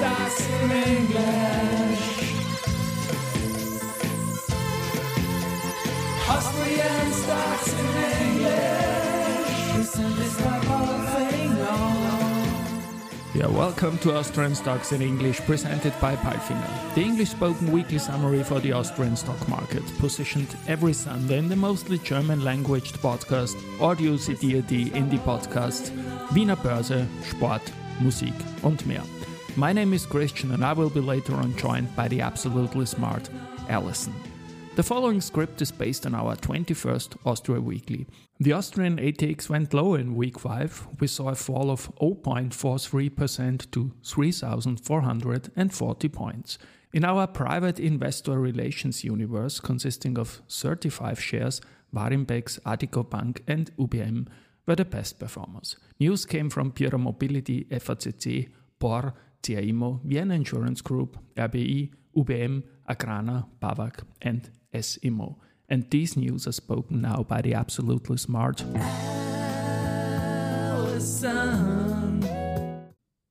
stocks in English. Austrian stocks in English. Listen, this yeah, welcome to Austrian Stocks in English, presented by Palfinger, the English spoken weekly summary for the Austrian stock market, positioned every Sunday in the mostly German language podcast Audio CD in the podcasts Wiener Börse, Sport, Musik und mehr. My name is Christian and I will be later on joined by the absolutely smart Allison. The following script is based on our 21st Austria Weekly. The Austrian ATX went low in week 5. We saw a fall of 0.43% to 3,440 points. In our private investor relations universe, consisting of 35 shares, Warimpex, Addiko Bank, and UBM were the best performers. News came from Pierer Mobility, FACC, Porr, CA Immo, Vienna Insurance Group, RBI, UBM, Agrana, BAWAG, and S Immo. And these news are spoken now by the absolutely smart Alison.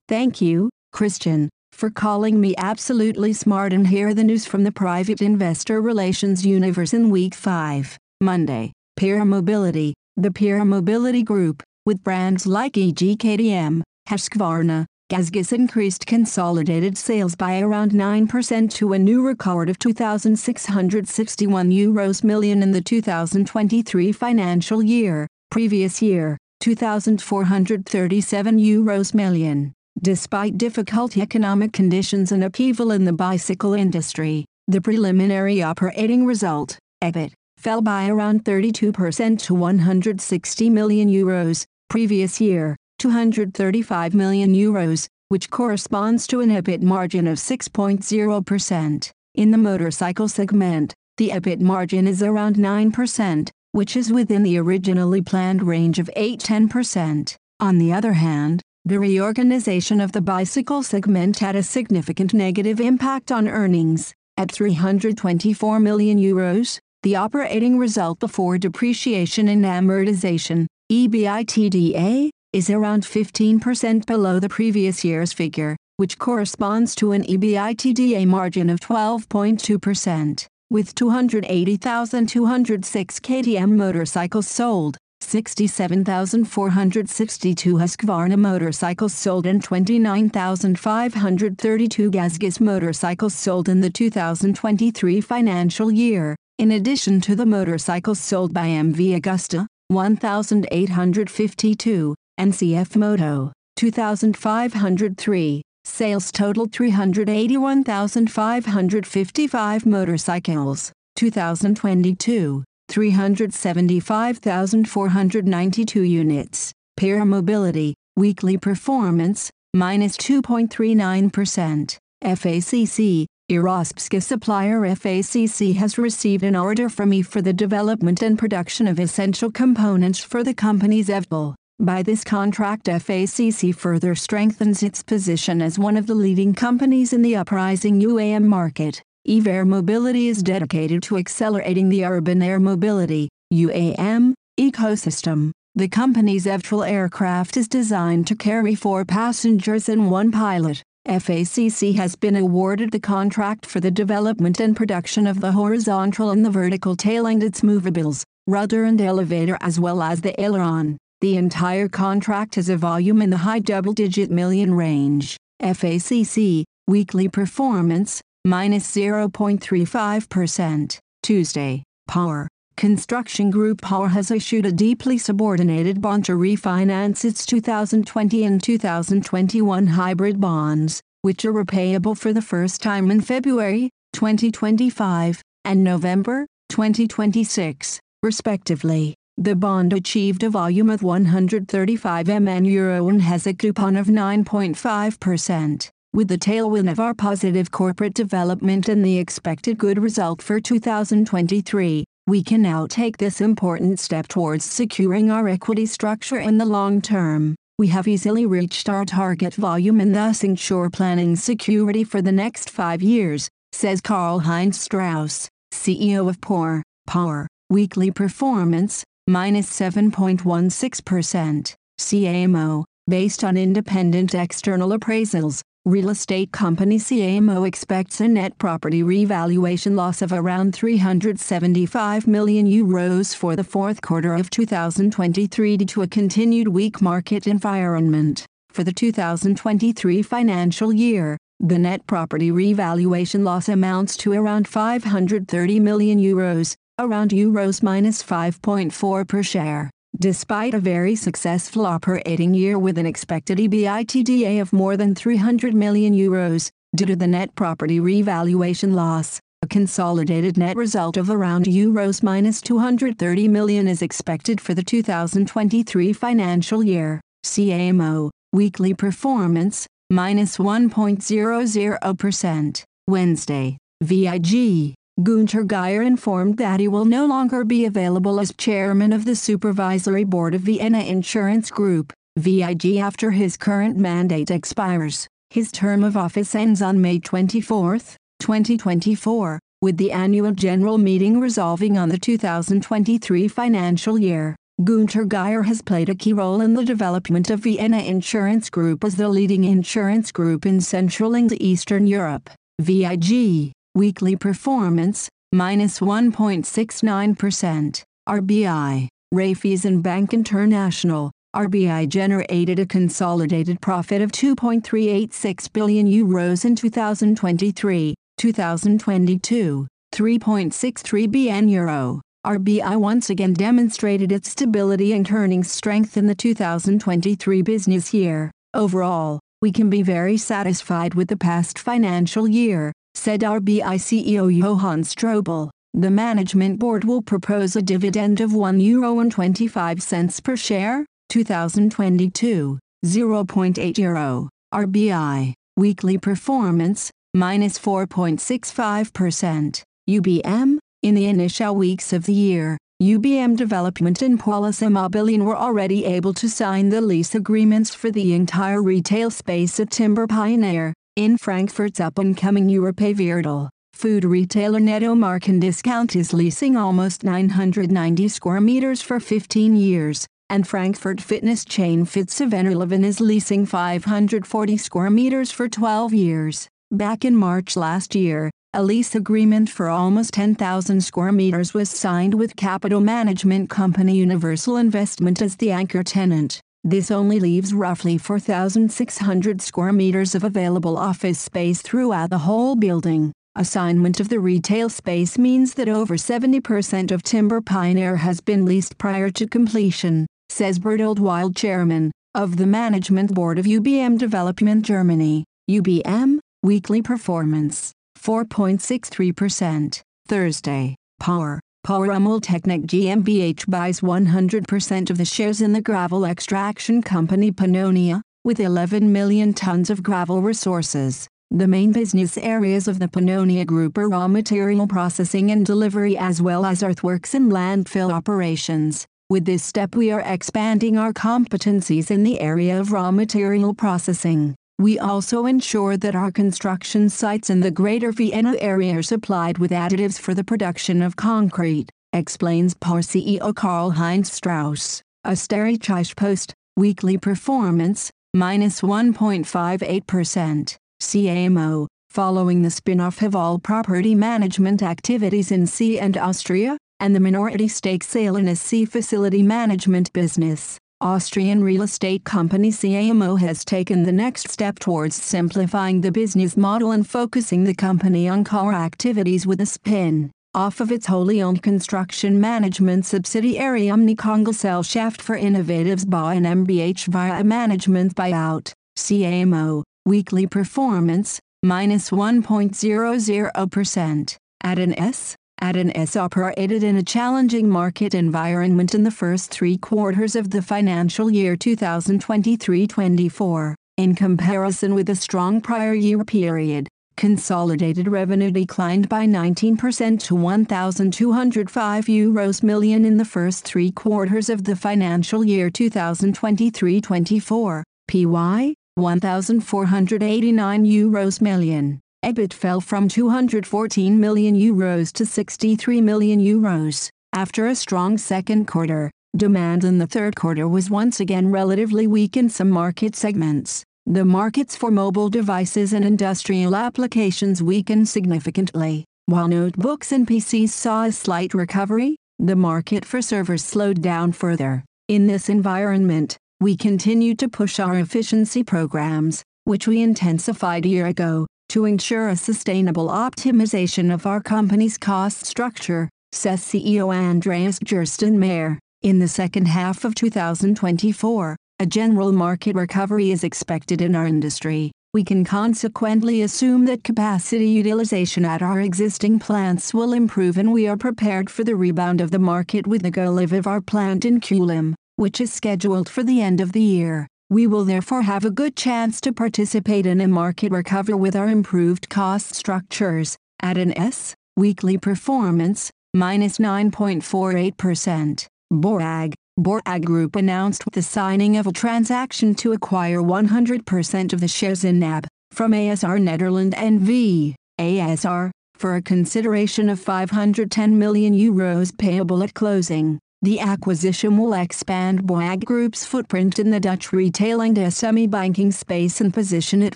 Thank you, Christian, for calling me absolutely smart and here are the news from the private investor relations universe in week 5, Monday. Pierer Mobility, the Pierer Mobility Group, with brands like EG KTM, Husqvarna, GASGAS increased consolidated sales by around 9% to a new record of 2,661 euros million in the 2023 financial year, previous year, 2,437 euros million. Despite difficult economic conditions and upheaval in the bicycle industry, the preliminary operating result, EBIT, fell by around 32% to 160 million euros, previous year, 235 million euros, which corresponds to an EBIT margin of 6.0%. In the motorcycle segment, the EBIT margin is around 9%, which is within the originally planned range of 8-10%. On the other hand, the reorganization of the bicycle segment had a significant negative impact on earnings. At 324 million euros, the operating result before depreciation and amortization, EBITDA, is around 15% below the previous year's figure, which corresponds to an EBITDA margin of 12.2%. With 280,206 KTM motorcycles sold, 67,462 Husqvarna motorcycles sold and 29,532 GASGAS motorcycles sold in the 2023 financial year, in addition to the motorcycles sold by MV Agusta, 1,852, NCF Moto, 2,503. Sales totaled 381,555 motorcycles, 2022, 375,492 units. Pierer Mobility, weekly performance, minus 2.39%. FACC, Aerospace supplier FACC has received an order from E for the development and production of essential components for the company's EVTOL. By this contract FACC further strengthens its position as one of the leading companies in the uprising UAM market. EVE Air Mobility is dedicated to accelerating the urban air mobility UAM, ecosystem. The company's EVTOL aircraft is designed to carry four passengers and one pilot. FACC has been awarded the contract for the development and production of the horizontal and the vertical tail and its movables, rudder and elevator as well as the aileron. The entire contract has a volume in the high double-digit million range. FACC, weekly performance, minus 0.35%. Tuesday, Porr. Construction Group Porr has issued a deeply subordinated bond to refinance its 2020 and 2021 hybrid bonds, which are repayable for the first time in February 2025 and November 2026, respectively. The bond achieved a volume of 135 mn euro and has a coupon of 9.5%. With the tailwind of our positive corporate development and the expected good result for 2023, we can now take this important step towards securing our equity structure in the long term. We have easily reached our target volume and thus ensure planning security for the next five years, says Karl Heinz Strauss, CEO of Porr. Porr, weekly performance, minus 7.16%. CA Immo, based on independent external appraisals, Real estate company CA Immo expects a net property revaluation loss of around 375 million euros for the fourth quarter of 2023 due to a continued weak market environment. For the 2023 financial year, the net property revaluation loss amounts to around 530 million euros, around euros minus 5.4 per share. Despite a very successful operating year with an expected EBITDA of more than 300 million euros, due to the net property revaluation loss, a consolidated net result of around euros minus 230 million is expected for the 2023 financial year. CA Immo, weekly performance, minus 1.00%. Wednesday, VIG, Gunter Geyer informed that he will no longer be available as chairman of the supervisory board of Vienna Insurance Group, VIG after his current mandate expires. His term of office ends on May 24, 2024, with the annual general meeting resolving on the 2023 financial year. Gunter Geyer has played a key role in the development of Vienna Insurance Group as the leading insurance group in Central and Eastern Europe. VIG Weekly performance, minus 1.69%. RBI, Raiffeisen and Bank International, RBI generated a consolidated profit of 2.386 billion euros in 2023, 2022, 3.63 billion euro. RBI once again demonstrated its stability and earnings strength in the 2023 business year. Overall, we can be very satisfied with the past financial year, said RBI CEO Johann Strobl. The management board will propose a dividend of €1.25 per share, 2022, 0.8 euro. RBI, weekly performance, minus 4.65%. UBM, in the initial weeks of the year, UBM Development and Policy Immobilien were already able to sign the lease agreements for the entire retail space at Timber Pioneer, in Frankfurt's up-and-coming Europaviertel, food retailer Netto Marken-Discount is leasing almost 990 square meters for 15 years, and Frankfurt fitness chain Fit711 is leasing 540 square meters for 12 years. Back in March last year, a lease agreement for almost 10,000 square meters was signed with capital management company Universal Investment as the anchor tenant. This only leaves roughly 4,600 square meters of available office space throughout the whole building. Assignment of the retail space means that over 70% of Timber Pioneer has been leased prior to completion, says Bertold Wild chairman, of the management board of UBM Development Germany. UBM, weekly performance, 4.63%. Thursday, Porr. Porr Technic GmbH buys 100% of the shares in the gravel extraction company Pannonia, with 11 million tons of gravel resources. The main business areas of the Pannonia Group are raw material processing and delivery as well as earthworks and landfill operations. With this step we are expanding our competencies in the area of raw material processing. We also ensure that our construction sites in the Greater Vienna area are supplied with additives for the production of concrete, explains Porr CEO Karl-Heinz Strauss. Österreichische Post, weekly performance, minus 1.58%. CA Immo, following the spin-off of all property management activities in C and Austria, and the minority stake sale in a C facility management business. Austrian real estate company CA Immo has taken the next step towards simplifying the business model and focusing the company on core activities with a spin off of its wholly owned construction management subsidiary Omnikongesellschaft for Innovatives Bau and MBH via a management buyout, CA Immo, weekly performance, minus 1.00%, AT&S. AT&S operated in a challenging market environment in the first three quarters of the financial year 2023-24. In comparison with a strong prior year period, consolidated revenue declined by 19% to 1,205 euros million in the first three quarters of the financial year 2023-24. PY, 1,489 euros million. EBIT fell from 214 million euros to 63 million euros. After a strong second quarter, demand in the third quarter was once again relatively weak in some market segments. the markets for mobile devices and industrial applications weakened significantly. While notebooks and PCs saw a slight recovery, the market for servers slowed down further. In this environment, we continued to push our efficiency programs, which we intensified a year ago, to ensure a sustainable optimization of our company's cost structure, says CEO Andreas Gerstenmaier. In the second half of 2024, a general market recovery is expected in our industry. We can consequently assume that capacity utilization at our existing plants will improve and we are prepared for the rebound of the market with the go live of our plant in Kulim, which is scheduled for the end of the year. We will therefore have a good chance to participate in a market recovery with our improved cost structures. AT&S, weekly performance, minus 9.48%. BAWAG, BAWAG Group announced the signing of a transaction to acquire 100% of the shares in Knab from ASR Nederland NV, ASR, for a consideration of 510 million euros payable at closing. The acquisition will expand BAWAG Group's footprint in the Dutch retail and SME banking space and position it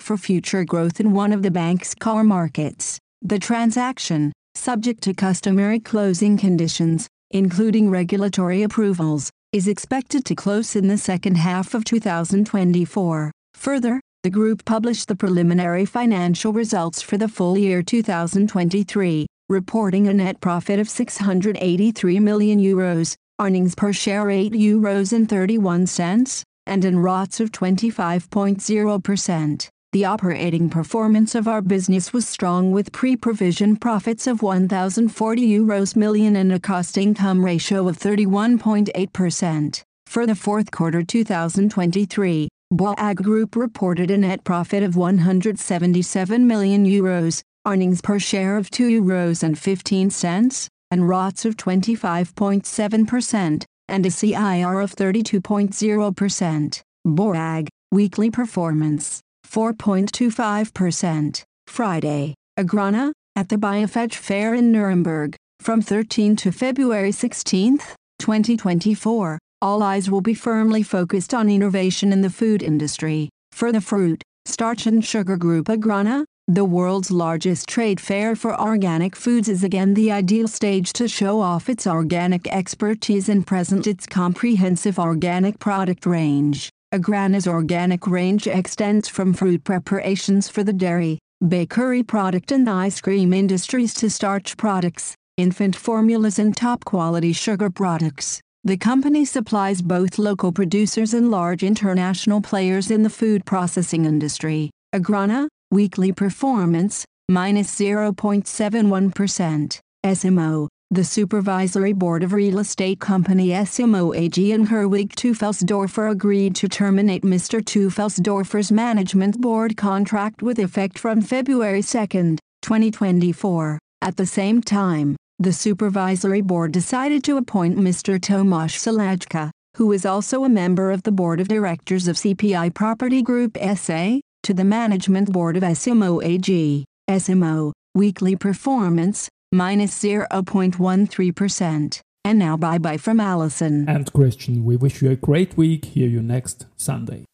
for future growth in one of the bank's core markets. The transaction, subject to customary closing conditions, including regulatory approvals, is expected to close in the second half of 2024. Further, the group published the preliminary financial results for the full year 2023, reporting a net profit of 683 million euros, earnings per share 8 euros and 31 cents, and an ROTS of 25.0%. The operating performance of our business was strong with pre-provision profits of 1,040 euros million and a cost-income ratio of 31.8%. For the fourth quarter 2023, BAWAG Group reported a net profit of 177 million euros, earnings per share of 2 euros and 15 cents, and ROTS of 25.7%, and a CIR of 32.0%. BAWAG, weekly performance. 4.25%. Friday, Agrana, at the BIOFACH Fair in Nuremberg, from 13 to February 16, 2024. All eyes will be firmly focused on innovation in the food industry. For the fruit, starch and sugar group Agrana, the world's largest trade fair for organic foods is again the ideal stage to show off its organic expertise and present its comprehensive organic product range. Agrana's organic range extends from fruit preparations for the dairy, bakery product and ice cream industries to starch products, infant formulas and top-quality sugar products. The company supplies both local producers and large international players in the food processing industry. Agrana, weekly performance, minus 0.71%. S Immo, the Supervisory Board of Real Estate Company S Immo AG and Herwig Teufelsdorfer agreed to terminate Mr. Teufelsdorfer's management board contract with effect from February 2, 2024. At the same time, the Supervisory Board decided to appoint Mr. Tomasz Salajka, who is also a member of the Board of Directors of CPI Property Group SA, to the Management Board of S Immo AG. S Immo, weekly performance, minus 0.13%. And now bye bye from Allison. And Christian, we wish you a great week. Hear you next Sunday.